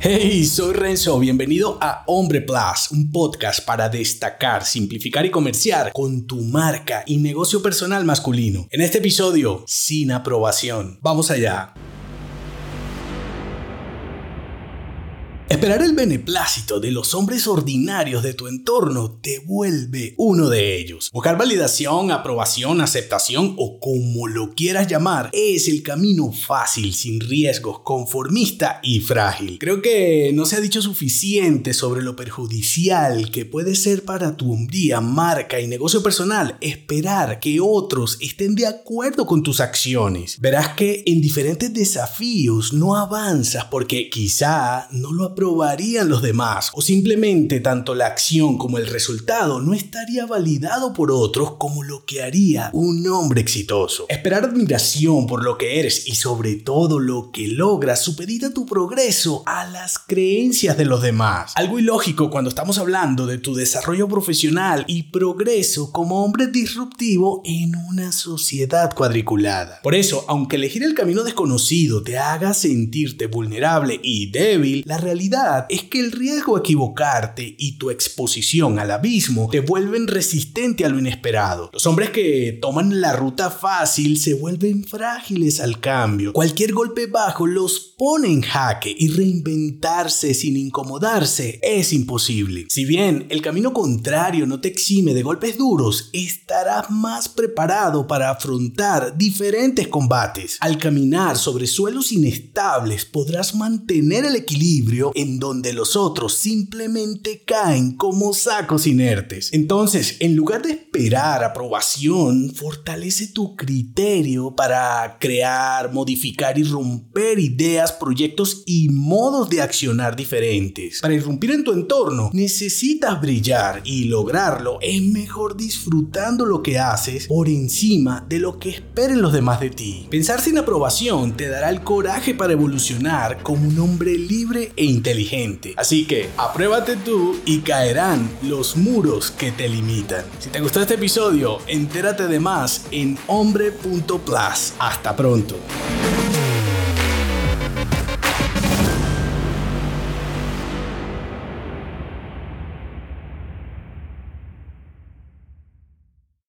Hey, soy Renzo, bienvenido a Hombre Plus, un podcast para destacar, simplificar y comerciar con tu marca y negocio personal masculino. En este episodio, sin aprobación. Vamos allá. Esperar el beneplácito de los hombres ordinarios de tu entorno te vuelve uno de ellos. Buscar validación, aprobación, aceptación o como lo quieras llamar es el camino fácil, sin riesgos, conformista y frágil. Creo que no se ha dicho suficiente sobre lo perjudicial que puede ser para tu hombría, marca y negocio personal esperar que otros estén de acuerdo con tus acciones. Verás que en diferentes desafíos no avanzas porque quizá no lo probarían los demás o simplemente tanto la acción como el resultado no estaría validado por otros como lo que haría un hombre exitoso. Esperar admiración por lo que eres y sobre todo lo que logras supedita tu progreso a las creencias de los demás. Algo ilógico cuando estamos hablando de tu desarrollo profesional y progreso como hombre disruptivo en una sociedad cuadriculada. Por eso, aunque elegir el camino desconocido te haga sentirte vulnerable y débil, la realidad es que el riesgo a equivocarte y tu exposición al abismo te vuelven resistente a lo inesperado. Los hombres que toman la ruta fácil se vuelven frágiles al cambio. Cualquier golpe bajo los pone en jaque y reinventarse sin incomodarse es imposible. Si bien el camino contrario no te exime de golpes duros, estarás más preparado para afrontar diferentes combates. Al caminar sobre suelos inestables podrás mantener el equilibrio en donde los otros simplemente caen como sacos inertes. Entonces, en lugar de esperar aprobación, fortalece tu criterio para crear, modificar y romper ideas, proyectos y modos de accionar diferentes. Para irrumpir en tu entorno, necesitas brillar y lograrlo es mejor disfrutando lo que haces por encima de lo que esperen los demás de ti. Pensar sin aprobación te dará el coraje para evolucionar como un hombre libre e inteligente. Así que apruébate tú y caerán los muros que te limitan. Si te gustó este episodio, entérate de más en hombre.plus. Hasta pronto.